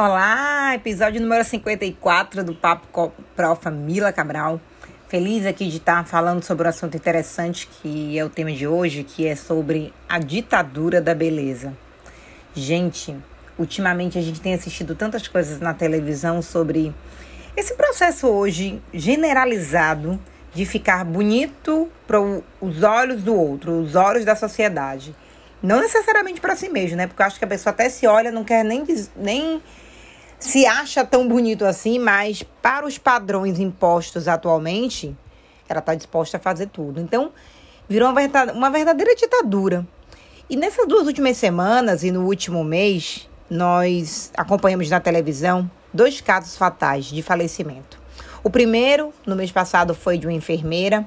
Olá, episódio número 54 do Papo com Profa Mila Cabral. Feliz aqui de estar falando sobre um assunto interessante que é o tema de hoje, que é sobre a ditadura da beleza. Gente, ultimamente a gente tem assistido tantas coisas na televisão sobre esse processo hoje generalizado de ficar bonito para os olhos do outro, os olhos da sociedade. Não necessariamente para si mesmo, né? Porque eu acho que a pessoa até se olha, não quer nem, nem se acha tão bonito assim, mas para os padrões impostos atualmente, ela está disposta a fazer tudo. Então, virou uma verdadeira ditadura. E nessas duas últimas semanas e no último mês, nós acompanhamos na televisão dois casos fatais de falecimento. O primeiro, no mês passado, foi de uma enfermeira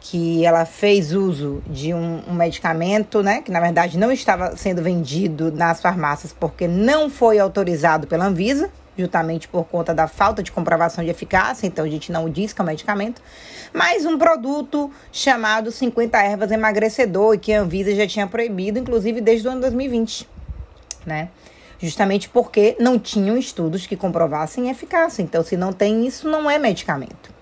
que ela fez uso de um, um, medicamento, né, que na verdade não estava sendo vendido nas farmácias porque não foi autorizado pela Anvisa, justamente por conta da falta de comprovação de eficácia, então a gente não diz que é um medicamento, mas um produto chamado 50 ervas emagrecedor, e que a Anvisa já tinha proibido, inclusive desde o ano 2020, né? Justamente porque não tinham estudos que comprovassem eficácia. Então, se não tem isso, não é medicamento.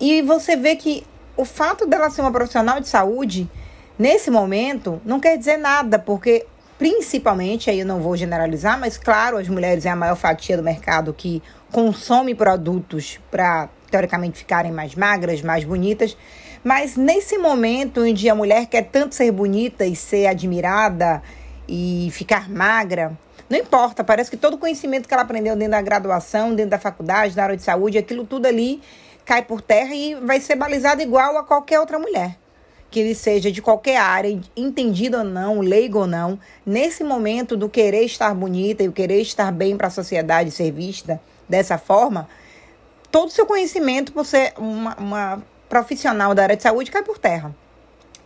E você vê que o fato dela ser uma profissional de saúde, nesse momento, não quer dizer nada, porque principalmente, aí eu não vou generalizar, mas claro, as mulheres é a maior fatia do mercado que consome produtos para teoricamente ficarem mais magras, mais bonitas. Mas nesse momento onde a mulher quer tanto ser bonita e ser admirada e ficar magra, não importa, parece que todo o conhecimento que ela aprendeu dentro da graduação, dentro da faculdade, na área de saúde, aquilo tudo ali cai por terra e vai ser balizado igual a qualquer outra mulher. Que ele seja de qualquer área, entendido ou não, leigo ou não, nesse momento do querer estar bonita e o querer estar bem para a sociedade ser vista dessa forma, todo o seu conhecimento por ser uma, uma profissional da área de saúde cai por terra.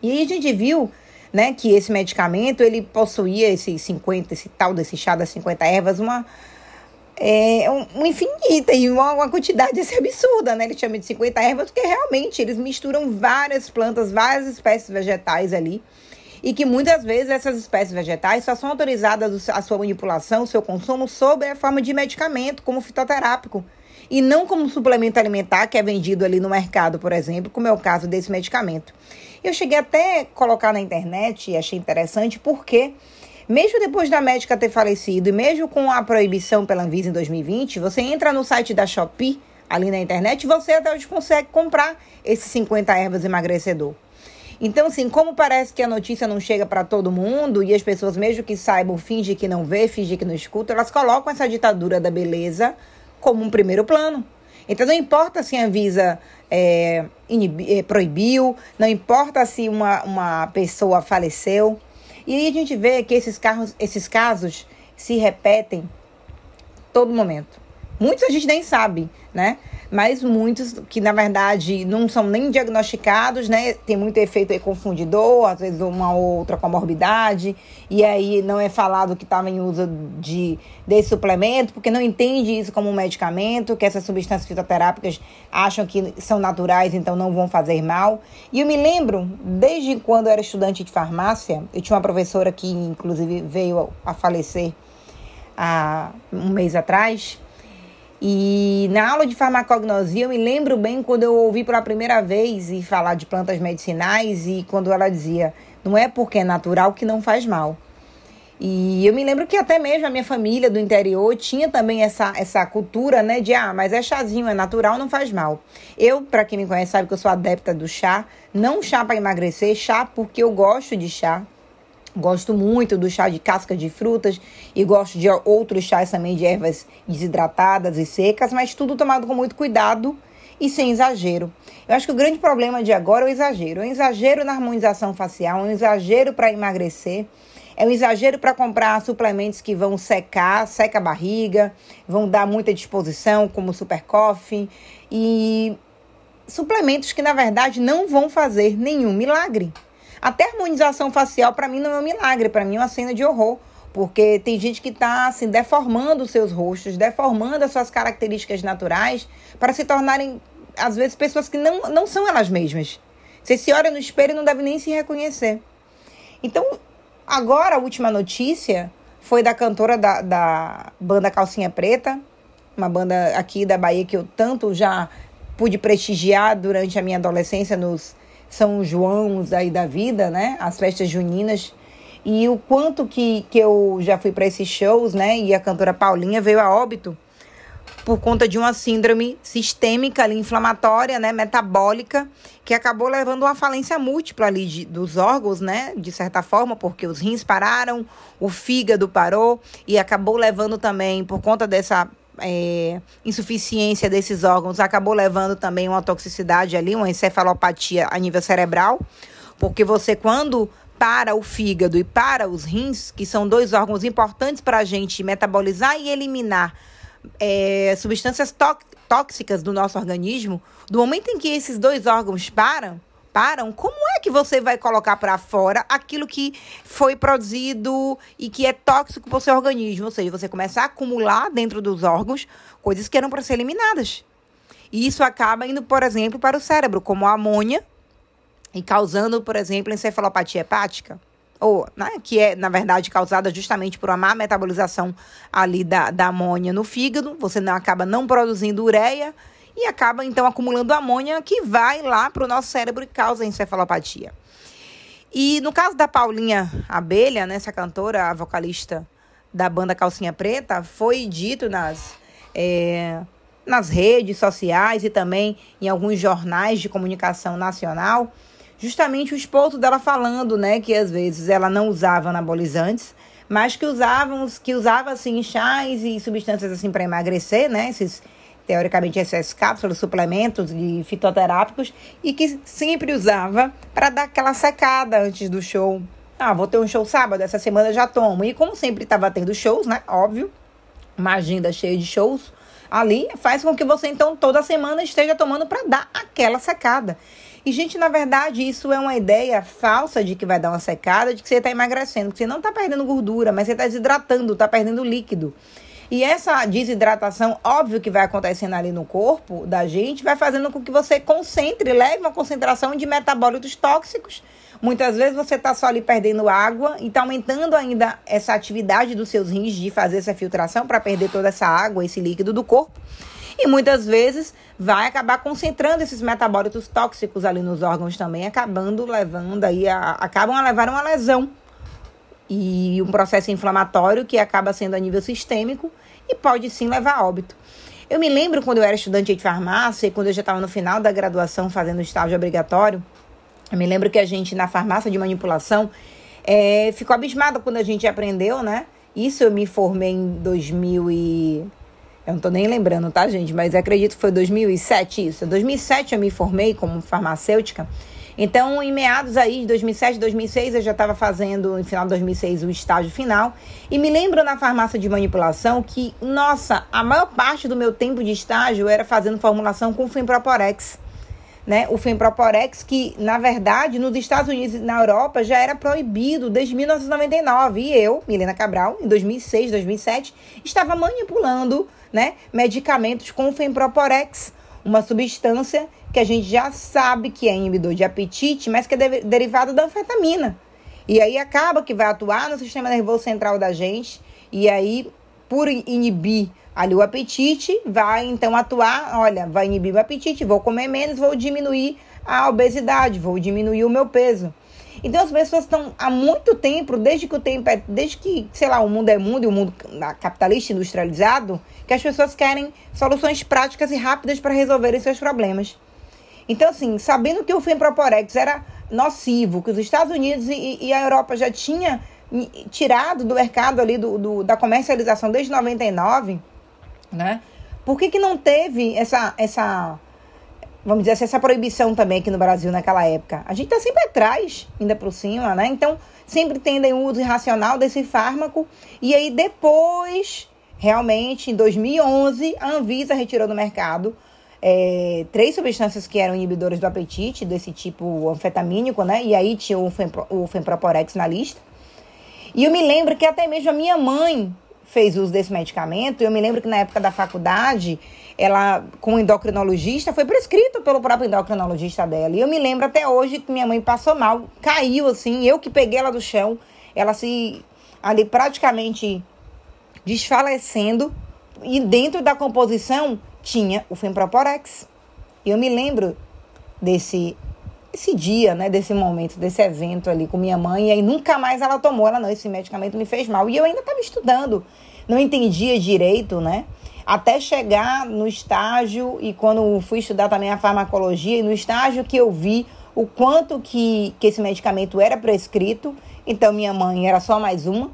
E aí a gente viu né, que esse medicamento ele possuía esses 50, esse tal desse chá das 50 ervas, uma é, um, um infinita e uma, uma, quantidade assim, absurda, né? Ele chama de 50 ervas, porque realmente eles misturam várias plantas, várias espécies vegetais ali. E que muitas vezes essas espécies vegetais só são autorizadas a sua manipulação, o seu consumo, sob a forma de medicamento, como fitoterápico. E não como suplemento alimentar que é vendido ali no mercado, por exemplo, como é o caso desse medicamento. Eu cheguei até a colocar na internet e achei interessante porque mesmo depois da médica ter falecido e mesmo com a proibição pela Anvisa em 2020, você entra no site da Shopee, ali na internet, e você até hoje consegue comprar esses 50 ervas emagrecedor. Então, assim, como parece que a notícia não chega para todo mundo e as pessoas, mesmo que saibam, fingem que não vê, fingem que não escuta, elas colocam essa ditadura da beleza como um primeiro plano. Então, não importa se a Anvisa é, é, proibiu, não importa se uma, uma pessoa faleceu, e aí a gente vê que esses, carros, esses casos se repetem todo momento. Muitos a gente nem sabe, né? Mas muitos que na verdade não são nem diagnosticados, né? Tem muito efeito aí confundidor, às vezes uma outra comorbidade, e aí não é falado que estava em uso de desse suplemento, porque não entende isso como um medicamento, que essas substâncias fitoterápicas acham que são naturais, então não vão fazer mal. E eu me lembro, desde quando eu era estudante de farmácia, eu tinha uma professora que inclusive veio a falecer há um mês atrás e na aula de farmacognosia, eu me lembro bem quando eu ouvi pela primeira vez e falar de plantas medicinais e quando ela dizia: não é porque é natural que não faz mal. E eu me lembro que até mesmo a minha família do interior tinha também essa, essa cultura, né, de ah, mas é chazinho, é natural, não faz mal. Eu, para quem me conhece, sabe que eu sou adepta do chá, não chá para emagrecer, chá porque eu gosto de chá. Gosto muito do chá de casca de frutas e gosto de outros chás também de ervas desidratadas e secas, mas tudo tomado com muito cuidado e sem exagero. Eu acho que o grande problema de agora é o exagero. É um exagero na harmonização facial, é um exagero para emagrecer, é um exagero para comprar suplementos que vão secar, seca a barriga, vão dar muita disposição, como Super Coffee, e suplementos que na verdade não vão fazer nenhum milagre. Até harmonização facial, para mim, não é um milagre, para mim é uma cena de horror. Porque tem gente que está assim, deformando os seus rostos, deformando as suas características naturais para se tornarem, às vezes, pessoas que não, não são elas mesmas. Você se olha no espelho e não deve nem se reconhecer. Então, agora a última notícia foi da cantora da, da banda Calcinha Preta, uma banda aqui da Bahia que eu tanto já pude prestigiar durante a minha adolescência nos São Joãos aí da vida, né? As festas juninas. E o quanto que, que eu já fui para esses shows, né? E a cantora Paulinha veio a óbito por conta de uma síndrome sistêmica ali, inflamatória, né, metabólica, que acabou levando a uma falência múltipla ali de, dos órgãos, né, de certa forma, porque os rins pararam, o fígado parou e acabou levando também, por conta dessa é, insuficiência desses órgãos, acabou levando também uma toxicidade ali, uma encefalopatia a nível cerebral, porque você quando para o fígado e para os rins, que são dois órgãos importantes para a gente metabolizar e eliminar é, substâncias tóxicas do nosso organismo, do momento em que esses dois órgãos param, como é que você vai colocar para fora aquilo que foi produzido e que é tóxico para o seu organismo? Ou seja, você começa a acumular dentro dos órgãos coisas que eram para ser eliminadas. E isso acaba indo, por exemplo, para o cérebro, como a amônia, e causando, por exemplo, encefalopatia hepática ou né, que é, na verdade, causada justamente por uma má metabolização ali da, da amônia no fígado, você não acaba não produzindo ureia e acaba então acumulando amônia que vai lá para o nosso cérebro e causa encefalopatia. E no caso da Paulinha Abelha, né, essa cantora, a vocalista da banda Calcinha Preta, foi dito nas, é, nas redes sociais e também em alguns jornais de comunicação nacional justamente o esposo dela falando, né, que às vezes ela não usava anabolizantes, mas que usavam, que usava assim chás e substâncias assim para emagrecer, né, esses teoricamente essas cápsulas, suplementos e fitoterápicos e que sempre usava para dar aquela secada antes do show. Ah, vou ter um show sábado, essa semana já tomo. E como sempre estava tendo shows, né? Óbvio, uma agenda cheia de shows ali faz com que você então toda semana esteja tomando para dar aquela secada. E, gente, na verdade, isso é uma ideia falsa de que vai dar uma secada, de que você está emagrecendo, que você não está perdendo gordura, mas você está desidratando, está perdendo líquido. E essa desidratação, óbvio que vai acontecendo ali no corpo da gente, vai fazendo com que você concentre, leve uma concentração de metabólitos tóxicos. Muitas vezes você está só ali perdendo água e está aumentando ainda essa atividade dos seus rins de fazer essa filtração para perder toda essa água, esse líquido do corpo. E muitas vezes vai acabar concentrando esses metabólitos tóxicos ali nos órgãos também, acabando levando aí, a, acabam a levar uma lesão e um processo inflamatório que acaba sendo a nível sistêmico e pode sim levar a óbito. Eu me lembro quando eu era estudante de farmácia e quando eu já estava no final da graduação fazendo estágio obrigatório, eu me lembro que a gente na farmácia de manipulação é, ficou abismada quando a gente aprendeu, né? Isso eu me formei em 2000 e eu não tô nem lembrando, tá, gente? Mas acredito que foi 2007 isso. Em 2007 eu me formei como farmacêutica. Então, em meados aí de 2007, 2006, eu já estava fazendo, no final de 2006, o estágio final. E me lembro na farmácia de manipulação que, nossa, a maior parte do meu tempo de estágio era fazendo formulação com Fimproporex. Né? O Fimproporex, que, na verdade, nos Estados Unidos e na Europa já era proibido desde 1999. E eu, Milena Cabral, em 2006, 2007, estava manipulando né, medicamentos com Femproporex, uma substância que a gente já sabe que é inibidor de apetite, mas que é de derivado da anfetamina. E aí acaba que vai atuar no sistema nervoso central da gente, e aí, por inibir ali o apetite, vai então atuar, olha, vai inibir o apetite, vou comer menos, vou diminuir a obesidade, vou diminuir o meu peso. Então as pessoas estão há muito tempo, desde que o tempo é, desde que, sei lá, o mundo é mundo e o mundo capitalista industrializado, que as pessoas querem soluções práticas e rápidas para resolverem seus problemas. Então, assim, sabendo que o Femproporex era nocivo, que os Estados Unidos e, e a Europa já tinham tirado do mercado ali do, do, da comercialização desde 99, né? Por que, que não teve essa, essa vamos dizer assim, essa proibição também aqui no Brasil naquela época. A gente está sempre atrás, ainda por cima, né? Então, sempre tendem o uso irracional desse fármaco. E aí, depois, realmente, em 2011, a Anvisa retirou do mercado é, três substâncias que eram inibidores do apetite, desse tipo anfetamínico, né? E aí tinha o, Fempro, o Femproporex na lista. E eu me lembro que até mesmo a minha mãe fez uso desse medicamento. Eu me lembro que na época da faculdade, ela, com endocrinologista, foi prescrito pelo próprio endocrinologista dela. E eu me lembro até hoje que minha mãe passou mal, caiu assim, eu que peguei ela do chão, ela se ali praticamente desfalecendo e dentro da composição tinha o Femproporex. Eu me lembro desse esse dia, né, desse momento, desse evento ali com minha mãe, e aí nunca mais ela tomou, ela não, esse medicamento me fez mal. E eu ainda estava estudando, não entendia direito, né? Até chegar no estágio e quando fui estudar também a farmacologia, e no estágio que eu vi o quanto que, que esse medicamento era prescrito, então minha mãe era só mais uma,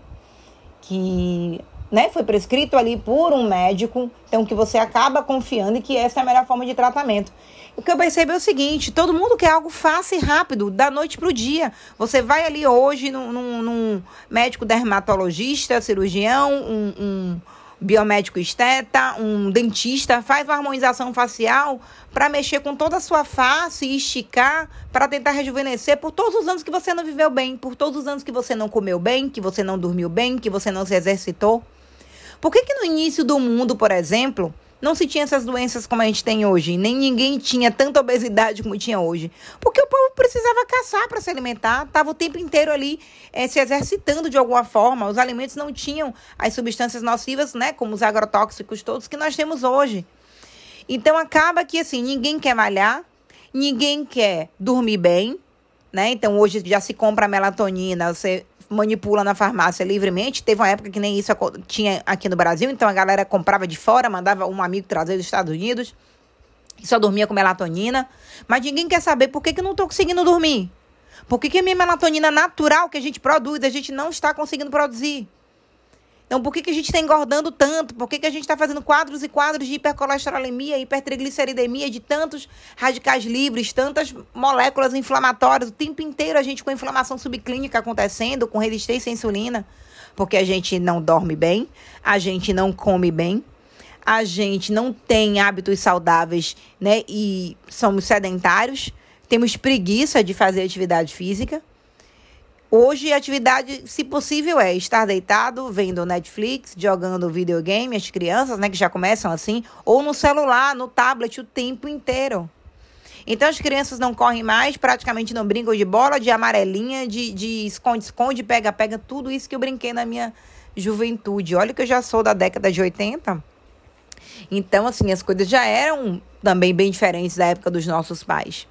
que né, foi prescrito ali por um médico, então que você acaba confiando e que essa é a melhor forma de tratamento. O que eu percebo é o seguinte: todo mundo quer algo fácil e rápido, da noite para o dia. Você vai ali hoje num, num, num médico dermatologista, cirurgião, um, um biomédico esteta, um dentista, faz uma harmonização facial para mexer com toda a sua face e esticar para tentar rejuvenescer por todos os anos que você não viveu bem, por todos os anos que você não comeu bem, que você não dormiu bem, que você não se exercitou. Por que, que no início do mundo, por exemplo, não se tinha essas doenças como a gente tem hoje, nem ninguém tinha tanta obesidade como tinha hoje? Porque o povo precisava caçar para se alimentar, estava o tempo inteiro ali é, se exercitando de alguma forma. Os alimentos não tinham as substâncias nocivas, né, como os agrotóxicos todos que nós temos hoje. Então acaba que assim, ninguém quer malhar, ninguém quer dormir bem, né? Então hoje já se compra melatonina, você manipula na farmácia livremente. Teve uma época que nem isso tinha aqui no Brasil, então a galera comprava de fora, mandava um amigo trazer dos Estados Unidos. E só dormia com melatonina. Mas ninguém quer saber por que, que eu não estou conseguindo dormir. Por que, que a minha melatonina natural que a gente produz, a gente não está conseguindo produzir? Então, por que, que a gente está engordando tanto? Por que, que a gente está fazendo quadros e quadros de hipercolesterolemia, hipertrigliceridemia, de tantos radicais livres, tantas moléculas inflamatórias, o tempo inteiro a gente com inflamação subclínica acontecendo, com resistência à insulina? Porque a gente não dorme bem, a gente não come bem, a gente não tem hábitos saudáveis, né? E somos sedentários, temos preguiça de fazer atividade física. Hoje, a atividade, se possível, é estar deitado, vendo Netflix, jogando videogame, as crianças, né, que já começam assim, ou no celular, no tablet, o tempo inteiro. Então, as crianças não correm mais, praticamente não brincam de bola, de amarelinha, de esconde-esconde, pega-pega, tudo isso que eu brinquei na minha juventude. Olha que eu já sou da década de 80. Então, assim, as coisas já eram também bem diferentes da época dos nossos pais.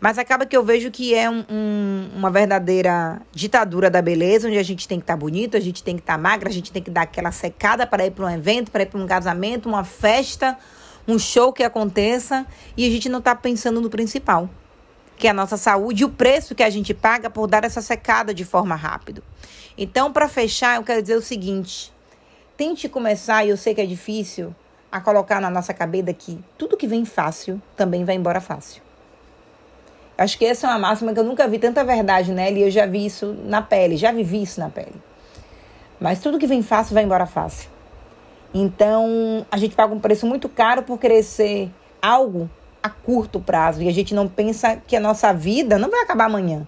Mas acaba que eu vejo que é um, um, uma verdadeira ditadura da beleza, onde a gente tem que estar tá bonito, a gente tem que estar tá magra, a gente tem que dar aquela secada para ir para um evento, para ir para um casamento, uma festa, um show que aconteça, e a gente não está pensando no principal, que é a nossa saúde e o preço que a gente paga por dar essa secada de forma rápida. Então, para fechar, eu quero dizer o seguinte: tente começar, e eu sei que é difícil, a colocar na nossa cabeça que tudo que vem fácil também vai embora fácil. Acho que essa é uma máxima que eu nunca vi tanta verdade nela e eu já vi isso na pele, já vivi isso na pele. Mas tudo que vem fácil vai embora fácil. Então, a gente paga um preço muito caro por querer ser algo a curto prazo e a gente não pensa que a nossa vida não vai acabar amanhã.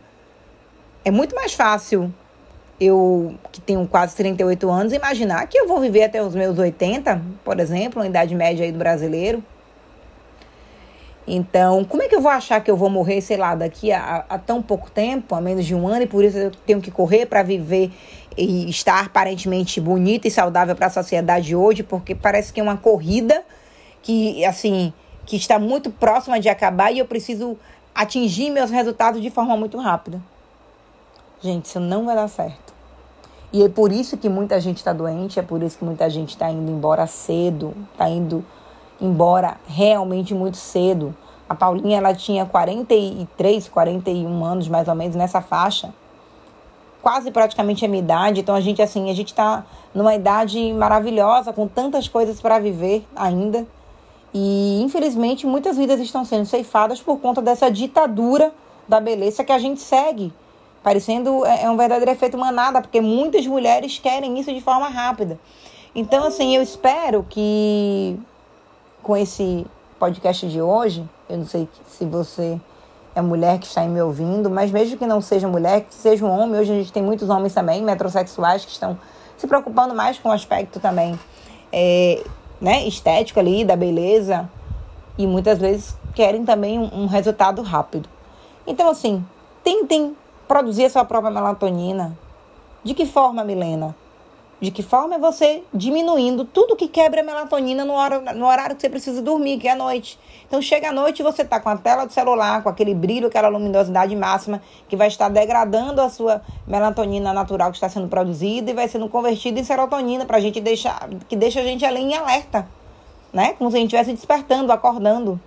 É muito mais fácil eu, que tenho quase 38 anos, imaginar que eu vou viver até os meus 80, por exemplo, a idade média aí do brasileiro. Então, como é que eu vou achar que eu vou morrer, sei lá, daqui a, a tão pouco tempo, a menos de um ano, e por isso eu tenho que correr para viver e estar aparentemente bonita e saudável para a sociedade hoje, porque parece que é uma corrida que, assim, que está muito próxima de acabar e eu preciso atingir meus resultados de forma muito rápida. Gente, isso não vai dar certo. E é por isso que muita gente está doente, é por isso que muita gente está indo embora cedo, está indo embora realmente muito cedo. A Paulinha ela tinha 43, 41 anos mais ou menos nessa faixa. Quase praticamente a minha idade, então a gente assim, a gente tá numa idade maravilhosa, com tantas coisas para viver ainda. E infelizmente muitas vidas estão sendo ceifadas por conta dessa ditadura da beleza que a gente segue. Parecendo é, é um verdadeiro efeito manada, porque muitas mulheres querem isso de forma rápida. Então, assim, eu espero que com esse podcast de hoje, eu não sei se você é mulher que está me ouvindo, mas mesmo que não seja mulher, que seja um homem, hoje a gente tem muitos homens também, metrosexuais, que estão se preocupando mais com o aspecto também é, né, estético ali, da beleza, e muitas vezes querem também um, um resultado rápido. Então, assim, tentem produzir a sua própria melatonina, De que forma, Milena? De que forma é você diminuindo tudo que quebra a melatonina no horário, no horário que você precisa dormir, que é a noite. Então chega à noite e você está com a tela do celular, com aquele brilho, aquela luminosidade máxima, que vai estar degradando a sua melatonina natural que está sendo produzida e vai sendo convertida em serotonina para gente deixar, que deixa a gente ali em alerta, né? Como se a gente estivesse despertando, acordando.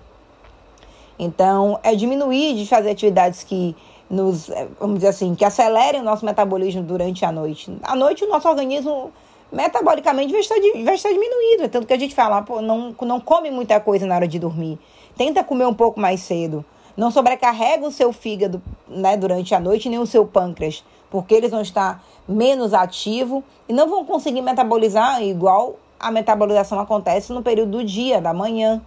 Então, é diminuir de fazer atividades que nos, eh, vamos dizer assim, que acelerem o nosso metabolismo durante a noite. À noite, o nosso organismo metabolicamente vai estar, vai estar diminuído. É tanto que a gente fala, pô, não, não come muita coisa na hora de dormir. Tenta comer um pouco mais cedo. Não sobrecarrega o seu fígado né, durante a noite, nem o seu pâncreas, porque eles vão estar menos ativos e não vão conseguir metabolizar igual a metabolização acontece no período do dia, da manhã.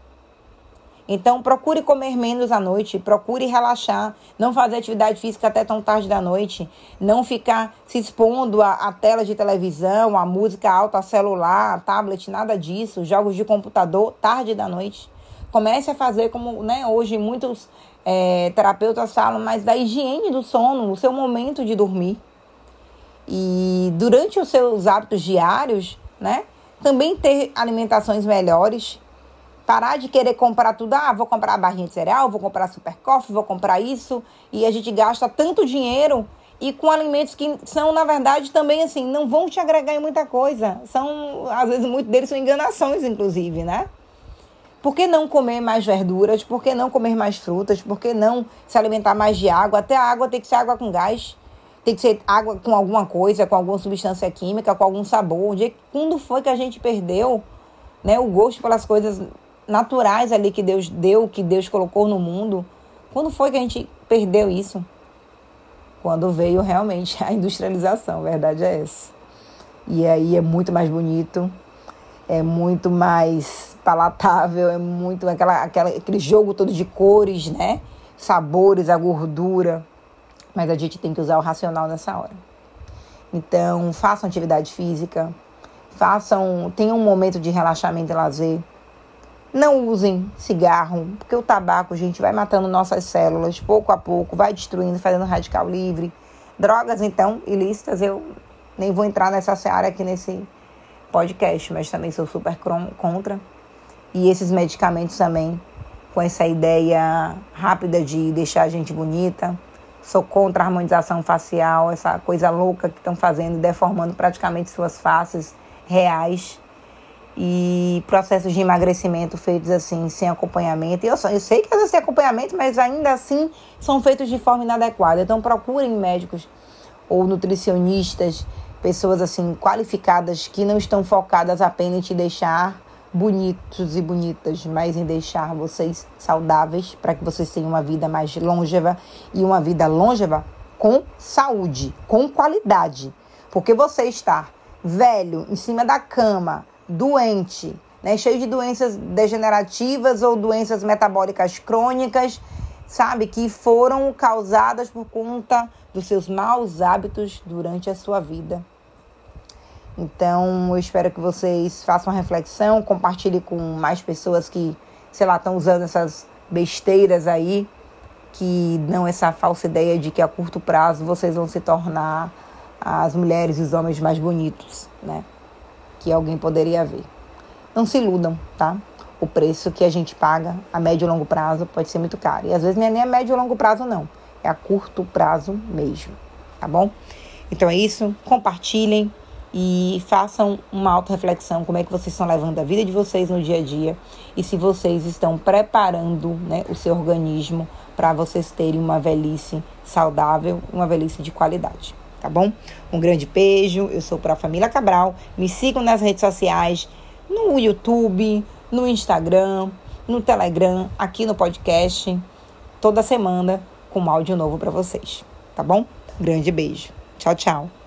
Então, procure comer menos à noite, procure relaxar, não fazer atividade física até tão tarde da noite, não ficar se expondo a, a telas de televisão, a música alta, celular, tablet, nada disso, jogos de computador tarde da noite. Comece a fazer como né, hoje muitos é, terapeutas falam, mas da higiene do sono, o seu momento de dormir. E durante os seus hábitos diários, né, também ter alimentações melhores Parar de querer comprar tudo. Ah, vou comprar a barrinha de cereal, vou comprar super coffee, vou comprar isso. E a gente gasta tanto dinheiro e com alimentos que são, na verdade, também assim, não vão te agregar em muita coisa. São, às vezes, muitos deles são enganações, inclusive, né? Por que não comer mais verduras? Por que não comer mais frutas? Por que não se alimentar mais de água? Até a água tem que ser água com gás. Tem que ser água com alguma coisa, com alguma substância química, com algum sabor. Quando foi que a gente perdeu né, o gosto pelas coisas naturais ali que Deus deu, que Deus colocou no mundo. Quando foi que a gente perdeu isso? Quando veio realmente a industrialização, a verdade é essa. E aí é muito mais bonito, é muito mais palatável, é muito aquela, aquela, aquele jogo todo de cores, né? Sabores, a gordura. Mas a gente tem que usar o racional nessa hora. Então, façam atividade física, façam, tenham um momento de relaxamento e lazer não usem cigarro, porque o tabaco, gente, vai matando nossas células pouco a pouco, vai destruindo, fazendo radical livre. Drogas, então, ilícitas, eu nem vou entrar nessa seara aqui nesse podcast, mas também sou super contra. E esses medicamentos também, com essa ideia rápida de deixar a gente bonita. Sou contra a harmonização facial, essa coisa louca que estão fazendo, deformando praticamente suas faces reais e processos de emagrecimento feitos assim sem acompanhamento. Eu, eu sei que às vezes tem acompanhamento, mas ainda assim são feitos de forma inadequada. Então procurem médicos ou nutricionistas, pessoas assim qualificadas que não estão focadas apenas em te deixar bonitos e bonitas, mas em deixar vocês saudáveis para que vocês tenham uma vida mais longeva e uma vida longeva com saúde, com qualidade. Porque você está velho em cima da cama, doente, né, cheio de doenças degenerativas ou doenças metabólicas crônicas, sabe, que foram causadas por conta dos seus maus hábitos durante a sua vida. Então, eu espero que vocês façam uma reflexão, compartilhem com mais pessoas que, sei lá, estão usando essas besteiras aí, que não essa falsa ideia de que a curto prazo vocês vão se tornar as mulheres e os homens mais bonitos, né? Que alguém poderia ver. Não se iludam, tá? O preço que a gente paga a médio e longo prazo pode ser muito caro. E às vezes não é nem a médio e longo prazo, não. É a curto prazo mesmo, tá bom? Então é isso. Compartilhem e façam uma auto-reflexão como é que vocês estão levando a vida de vocês no dia a dia e se vocês estão preparando né, o seu organismo para vocês terem uma velhice saudável, uma velhice de qualidade tá bom? Um grande beijo, eu sou para Família Cabral. Me sigam nas redes sociais, no YouTube, no Instagram, no Telegram, aqui no podcast, toda semana com um áudio novo para vocês, tá bom? grande beijo. Tchau, tchau.